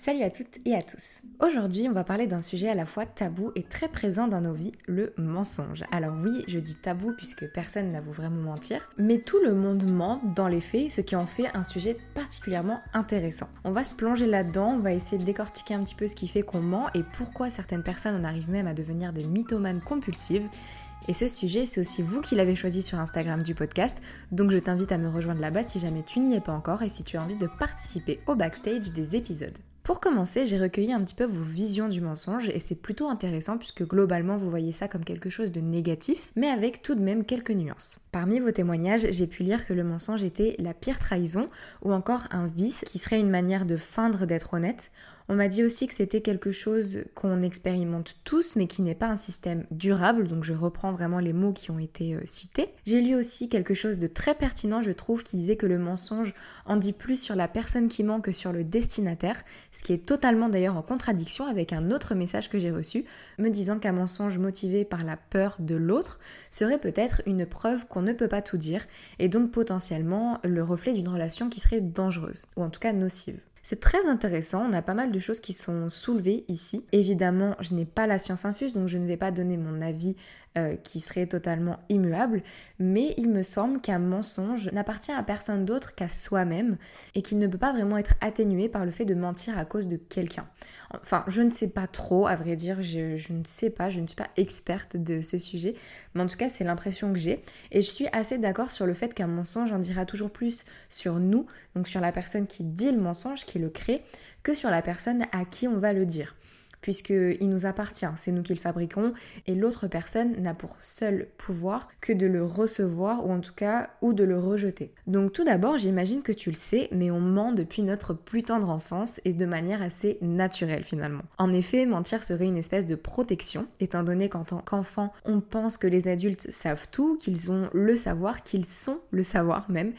Salut à toutes et à tous. Aujourd'hui, on va parler d'un sujet à la fois tabou et très présent dans nos vies, le mensonge. Alors oui, je dis tabou puisque personne n'avoue vraiment mentir, mais tout le monde ment dans les faits, ce qui en fait un sujet particulièrement intéressant. On va se plonger là-dedans, on va essayer de décortiquer un petit peu ce qui fait qu'on ment et pourquoi certaines personnes en arrivent même à devenir des mythomanes compulsives. Et ce sujet, c'est aussi vous qui l'avez choisi sur Instagram du podcast, donc je t'invite à me rejoindre là-bas si jamais tu n'y es pas encore et si tu as envie de participer au backstage des épisodes. Pour commencer, j'ai recueilli un petit peu vos visions du mensonge et c'est plutôt intéressant puisque globalement vous voyez ça comme quelque chose de négatif, mais avec tout de même quelques nuances. Parmi vos témoignages, j'ai pu lire que le mensonge était la pire trahison ou encore un vice qui serait une manière de feindre d'être honnête. On m'a dit aussi que c'était quelque chose qu'on expérimente tous mais qui n'est pas un système durable, donc je reprends vraiment les mots qui ont été euh, cités. J'ai lu aussi quelque chose de très pertinent, je trouve, qui disait que le mensonge en dit plus sur la personne qui ment que sur le destinataire, ce qui est totalement d'ailleurs en contradiction avec un autre message que j'ai reçu, me disant qu'un mensonge motivé par la peur de l'autre serait peut-être une preuve qu'on ne peut pas tout dire et donc potentiellement le reflet d'une relation qui serait dangereuse, ou en tout cas nocive. C'est très intéressant, on a pas mal de choses qui sont soulevées ici. Évidemment, je n'ai pas la science infuse, donc je ne vais pas donner mon avis euh, qui serait totalement immuable, mais il me semble qu'un mensonge n'appartient à personne d'autre qu'à soi-même et qu'il ne peut pas vraiment être atténué par le fait de mentir à cause de quelqu'un. Enfin, je ne sais pas trop, à vrai dire, je, ne sais pas, je ne suis pas experte de ce sujet, mais en tout cas, c'est l'impression que j'ai. Et je suis assez d'accord sur le fait qu'un mensonge en dira toujours plus sur nous, donc sur la personne qui dit le mensonge, qui le crée, que sur la personne à qui on va le dire puisqu'il nous appartient, c'est nous qui le fabriquons, et l'autre personne n'a pour seul pouvoir que de le recevoir, ou en tout cas, ou de le rejeter. Donc tout d'abord, j'imagine que tu le sais, mais on ment depuis notre plus tendre enfance, et de manière assez naturelle finalement. En effet, mentir serait une espèce de protection, étant donné qu'en tant qu'enfant, on pense que les adultes savent tout, qu'ils ont le savoir, qu'ils sont le savoir même,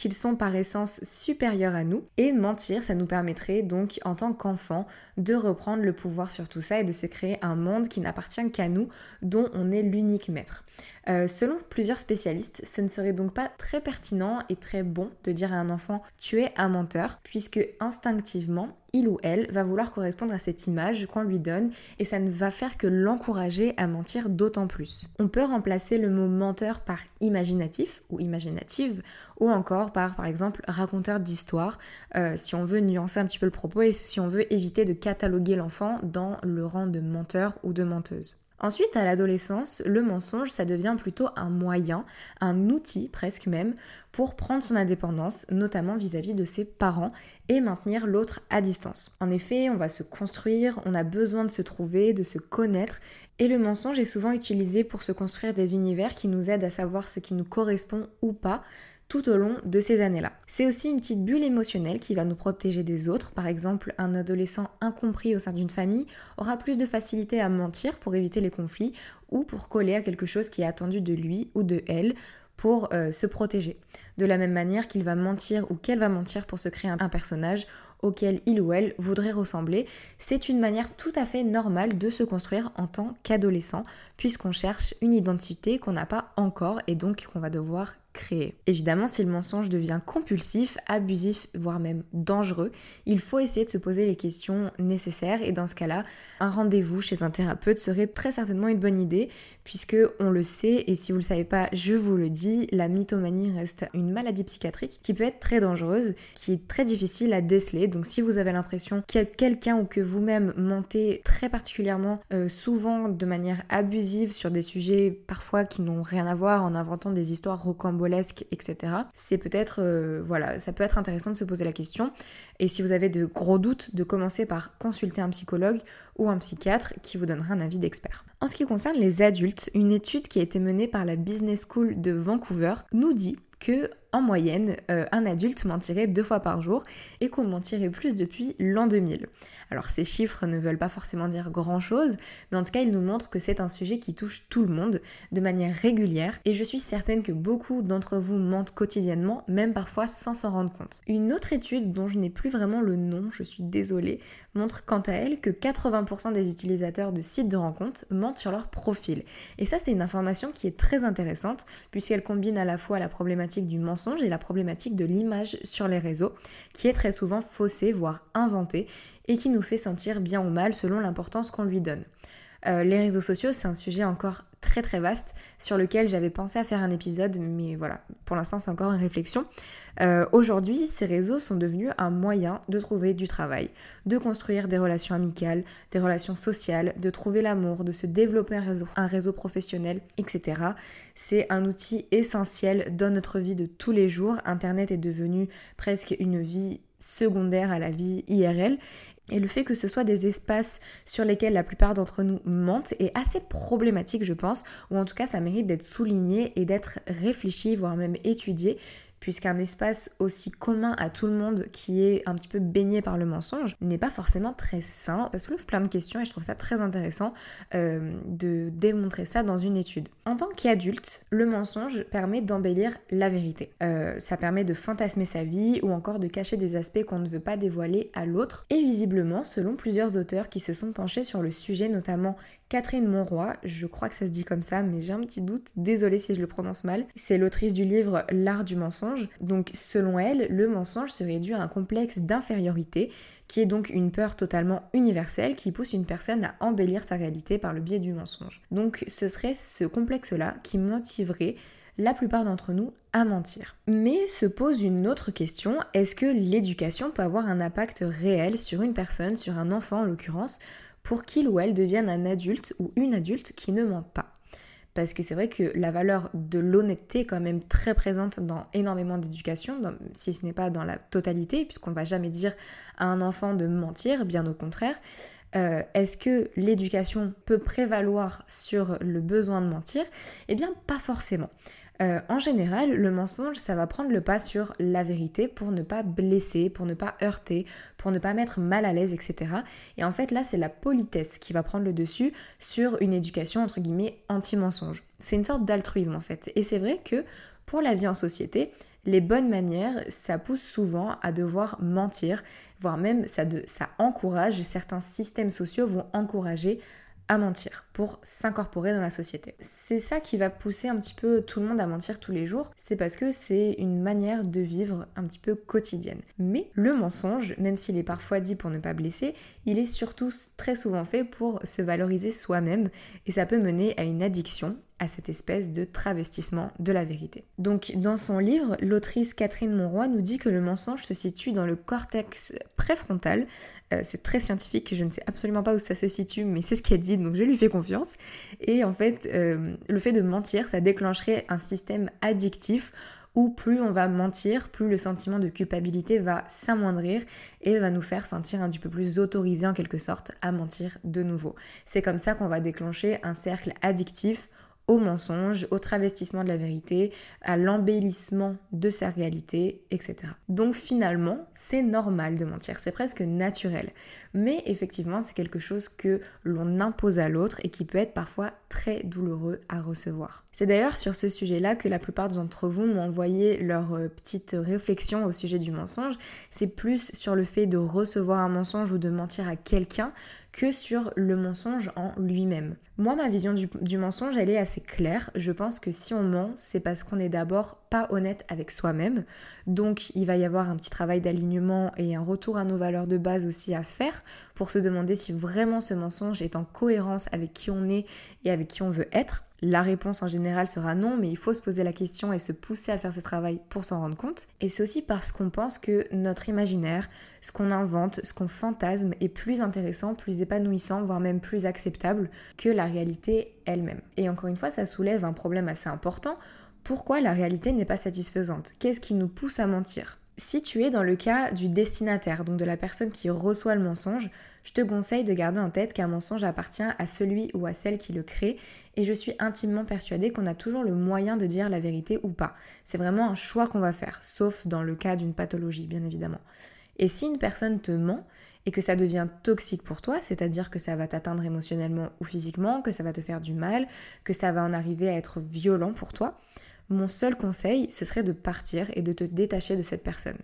qu'ils sont par essence supérieurs à nous. Et mentir, ça nous permettrait donc en tant qu'enfant de reprendre le pouvoir sur tout ça et de se créer un monde qui n'appartient qu'à nous, dont on est l'unique maître. Euh, selon plusieurs spécialistes, ce ne serait donc pas très pertinent et très bon de dire à un enfant tu es un menteur, puisque instinctivement, il ou elle va vouloir correspondre à cette image qu'on lui donne et ça ne va faire que l'encourager à mentir d'autant plus. On peut remplacer le mot menteur par imaginatif ou imaginative ou encore par par exemple raconteur d'histoire euh, si on veut nuancer un petit peu le propos et si on veut éviter de cataloguer l'enfant dans le rang de menteur ou de menteuse. Ensuite, à l'adolescence, le mensonge, ça devient plutôt un moyen, un outil presque même, pour prendre son indépendance, notamment vis-à-vis de ses parents, et maintenir l'autre à distance. En effet, on va se construire, on a besoin de se trouver, de se connaître, et le mensonge est souvent utilisé pour se construire des univers qui nous aident à savoir ce qui nous correspond ou pas, tout au long de ces années-là. C'est aussi une petite bulle émotionnelle qui va nous protéger des autres. Par exemple, un adolescent incompris au sein d'une famille aura plus de facilité à mentir pour éviter les conflits ou pour coller à quelque chose qui est attendu de lui ou de elle pour euh, se protéger. De la même manière qu'il va mentir ou qu'elle va mentir pour se créer un personnage auquel il ou elle voudrait ressembler, c'est une manière tout à fait normale de se construire en tant qu'adolescent, puisqu'on cherche une identité qu'on n'a pas encore et donc qu'on va devoir Évidemment, si le mensonge devient compulsif, abusif, voire même dangereux, il faut essayer de se poser les questions nécessaires et dans ce cas-là, un rendez-vous chez un thérapeute serait très certainement une bonne idée puisque on le sait et si vous le savez pas, je vous le dis, la mythomanie reste une maladie psychiatrique qui peut être très dangereuse, qui est très difficile à déceler. Donc si vous avez l'impression qu'il y a quelqu'un ou que vous-même mentez très particulièrement euh, souvent de manière abusive sur des sujets parfois qui n'ont rien à voir en inventant des histoires rocambolesques, etc. C'est peut-être, euh, voilà, ça peut être intéressant de se poser la question. Et si vous avez de gros doutes, de commencer par consulter un psychologue ou un psychiatre qui vous donnera un avis d'expert. En ce qui concerne les adultes, une étude qui a été menée par la Business School de Vancouver nous dit que en moyenne, euh, un adulte mentirait deux fois par jour et qu'on mentirait plus depuis l'an 2000. Alors ces chiffres ne veulent pas forcément dire grand-chose, mais en tout cas ils nous montrent que c'est un sujet qui touche tout le monde de manière régulière et je suis certaine que beaucoup d'entre vous mentent quotidiennement, même parfois sans s'en rendre compte. Une autre étude dont je n'ai plus vraiment le nom, je suis désolée, montre quant à elle que 80% des utilisateurs de sites de rencontres mentent sur leur profil. Et ça c'est une information qui est très intéressante puisqu'elle combine à la fois la problématique du mensonge et la problématique de l'image sur les réseaux, qui est très souvent faussée, voire inventée, et qui nous fait sentir bien ou mal selon l'importance qu'on lui donne. Euh, les réseaux sociaux, c'est un sujet encore très très vaste sur lequel j'avais pensé à faire un épisode, mais voilà, pour l'instant c'est encore une réflexion. Euh, aujourd'hui, ces réseaux sont devenus un moyen de trouver du travail, de construire des relations amicales, des relations sociales, de trouver l'amour, de se développer un réseau, un réseau professionnel, etc. C'est un outil essentiel dans notre vie de tous les jours. Internet est devenu presque une vie secondaire à la vie IRL et le fait que ce soit des espaces sur lesquels la plupart d'entre nous mentent est assez problématique, je pense, ou en tout cas ça mérite d'être souligné et d'être réfléchi, voire même étudié, puisqu'un espace aussi commun à tout le monde qui est un petit peu baigné par le mensonge n'est pas forcément très sain. Ça soulève plein de questions et je trouve ça très intéressant euh, de démontrer ça dans une étude. En tant qu'adulte, le mensonge permet d'embellir la vérité. Euh, ça permet de fantasmer sa vie ou encore de cacher des aspects qu'on ne veut pas dévoiler à l'autre. Et visiblement, selon plusieurs auteurs qui se sont penchés sur le sujet, notamment Catherine Monroy, je crois que ça se dit comme ça, mais j'ai un petit doute, désolée si je le prononce mal. C'est l'autrice du livre L'art du mensonge. Donc selon elle, le mensonge se réduit à un complexe d'infériorité, qui est donc une peur totalement universelle qui pousse une personne à embellir sa réalité par le biais du mensonge. Donc ce serait ce complexe-là qui motiverait la plupart d'entre nous à mentir. Mais se pose une autre question, est-ce que l'éducation peut avoir un impact réel sur une personne, sur un enfant en l'occurrence, pour qu'il ou elle devienne un adulte ou une adulte qui ne ment pas. Parce que c'est vrai que la valeur de l'honnêteté est quand même très présente dans énormément d'éducation, si ce n'est pas dans la totalité, puisqu'on ne va jamais dire à un enfant de mentir, bien au contraire. Euh, est-ce que l'éducation peut prévaloir sur le besoin de mentir? Eh bien, pas forcément. Euh, en général, le mensonge, ça va prendre le pas sur la vérité pour ne pas blesser, pour ne pas heurter, pour ne pas mettre mal à l'aise, etc. Et en fait, là, c'est la politesse qui va prendre le dessus sur une éducation, entre guillemets, anti-mensonge. C'est une sorte d'altruisme, en fait. Et c'est vrai que pour la vie en société, les bonnes manières, ça pousse souvent à devoir mentir, voire même ça, ça encourage, certains systèmes sociaux vont encourager mentir, pour s'incorporer dans la société. C'est ça qui va pousser un petit peu tout le monde à mentir tous les jours, c'est parce que c'est une manière de vivre un petit peu quotidienne. Mais le mensonge, même s'il est parfois dit pour ne pas blesser, il est surtout très souvent fait pour se valoriser soi-même et ça peut mener à une addiction à cette espèce de travestissement de la vérité. Donc dans son livre, l'autrice Catherine Monroy nous dit que le mensonge se situe dans le cortex préfrontal. Euh, c'est très scientifique, je ne sais absolument pas où ça se situe, mais c'est ce qu'elle dit, donc je lui fais confiance. Et en fait, euh, le fait de mentir, ça déclencherait un système addictif où plus on va mentir, plus le sentiment de culpabilité va s'amoindrir et va nous faire sentir un petit peu plus autorisé en quelque sorte à mentir de nouveau. C'est comme ça qu'on va déclencher un cercle addictif au mensonge, au travestissement de la vérité, à l'embellissement de sa réalité, etc. Donc finalement, c'est normal de mentir, c'est presque naturel. Mais effectivement, c'est quelque chose que l'on impose à l'autre et qui peut être parfois très douloureux à recevoir. C'est d'ailleurs sur ce sujet-là que la plupart d'entre vous m'ont envoyé leur euh, petite réflexion au sujet du mensonge. C'est plus sur le fait de recevoir un mensonge ou de mentir à quelqu'un que sur le mensonge en lui-même. Moi, ma vision du, mensonge, elle est assez c'est clair. Je pense que si on ment, c'est parce qu'on est d'abord pas honnête avec soi-même. Donc il va y avoir un petit travail d'alignement et un retour à nos valeurs de base aussi à faire pour se demander si vraiment ce mensonge est en cohérence avec qui on est et avec qui on veut être. La réponse en général sera non, mais il faut se poser la question et se pousser à faire ce travail pour s'en rendre compte. Et c'est aussi parce qu'on pense que notre imaginaire, ce qu'on invente, ce qu'on fantasme est plus intéressant, plus épanouissant, voire même plus acceptable que la réalité elle-même. Et encore une fois, ça soulève un problème assez important. Pourquoi la réalité n'est pas satisfaisante? Qu'est-ce qui nous pousse à mentir? Si tu es dans le cas du destinataire, donc de la personne qui reçoit le mensonge, je te conseille de garder en tête qu'un mensonge appartient à celui ou à celle qui le crée et je suis intimement persuadée qu'on a toujours le moyen de dire la vérité ou pas. C'est vraiment un choix qu'on va faire, sauf dans le cas d'une pathologie, bien évidemment. Et si une personne te ment et que ça devient toxique pour toi, c'est-à-dire que ça va t'atteindre émotionnellement ou physiquement, que ça va te faire du mal, que ça va en arriver à être violent pour toi, mon seul conseil, ce serait de partir et de te détacher de cette personne.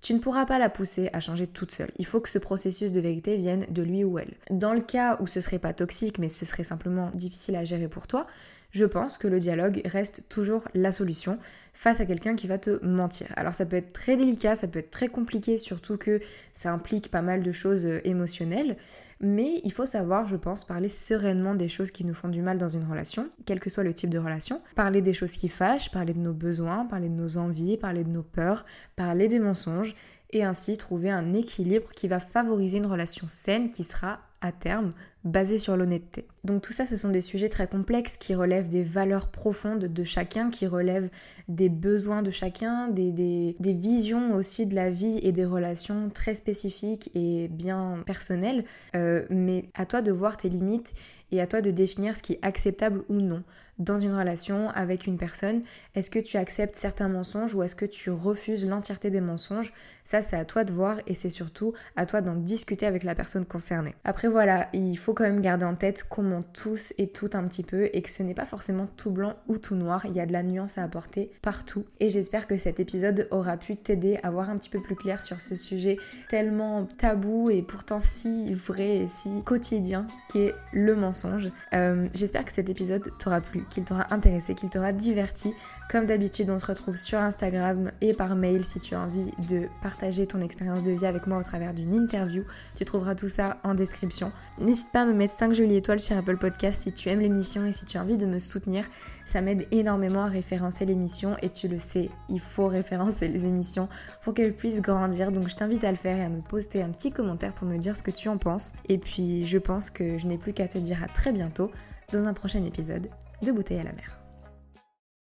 Tu ne pourras pas la pousser à changer toute seule. Il faut que ce processus de vérité vienne de lui ou elle. Dans le cas où ce serait pas toxique, mais ce serait simplement difficile à gérer pour toi, je pense que le dialogue reste toujours la solution face à quelqu'un qui va te mentir. Alors ça peut être très délicat, ça peut être très compliqué, surtout que ça implique pas mal de choses euh, émotionnelles, mais il faut savoir, je pense, parler sereinement des choses qui nous font du mal dans une relation, quel que soit le type de relation, parler des choses qui fâchent, parler de nos besoins, parler de nos envies, parler de nos peurs, parler des mensonges, et ainsi trouver un équilibre qui va favoriser une relation saine qui sera à terme basé sur l'honnêteté. Donc tout ça, ce sont des sujets très complexes qui relèvent des valeurs profondes de chacun, qui relèvent des besoins de chacun, des, des, visions aussi de la vie et des relations très spécifiques et bien personnelles. Euh, mais à toi de voir tes limites et à toi de définir ce qui est acceptable ou non dans une relation avec une personne. Est-ce que tu acceptes certains mensonges ou est-ce que tu refuses l'entièreté des mensonges? Ça, c'est à toi de voir et c'est surtout à toi d'en discuter avec la personne concernée. Après, voilà, il faut quand même garder en tête qu'on ment tous et tout un petit peu et que ce n'est pas forcément tout blanc ou tout noir. Il y a de la nuance à apporter partout. Et j'espère que cet épisode aura pu t'aider à voir un petit peu plus clair sur ce sujet tellement tabou et pourtant si vrai et si quotidien qu'est le mensonge. Euh, j'espère que cet épisode t'aura plu qu'il t'aura intéressé, qu'il t'aura diverti. Comme d'habitude, on se retrouve sur Instagram et par mail si tu as envie de partager ton expérience de vie avec moi au travers d'une interview. Tu trouveras tout ça en description. N'hésite pas à me mettre 5 jolies étoiles sur Apple Podcast si tu aimes l'émission et si tu as envie de me soutenir. Ça m'aide énormément à référencer l'émission et tu le sais, il faut référencer les émissions pour qu'elles puissent grandir. Donc je t'invite à le faire et à me poster un petit commentaire pour me dire ce que tu en penses. Et puis je pense que je n'ai plus qu'à te dire à très bientôt dans un prochain épisode de bouteille à la mer.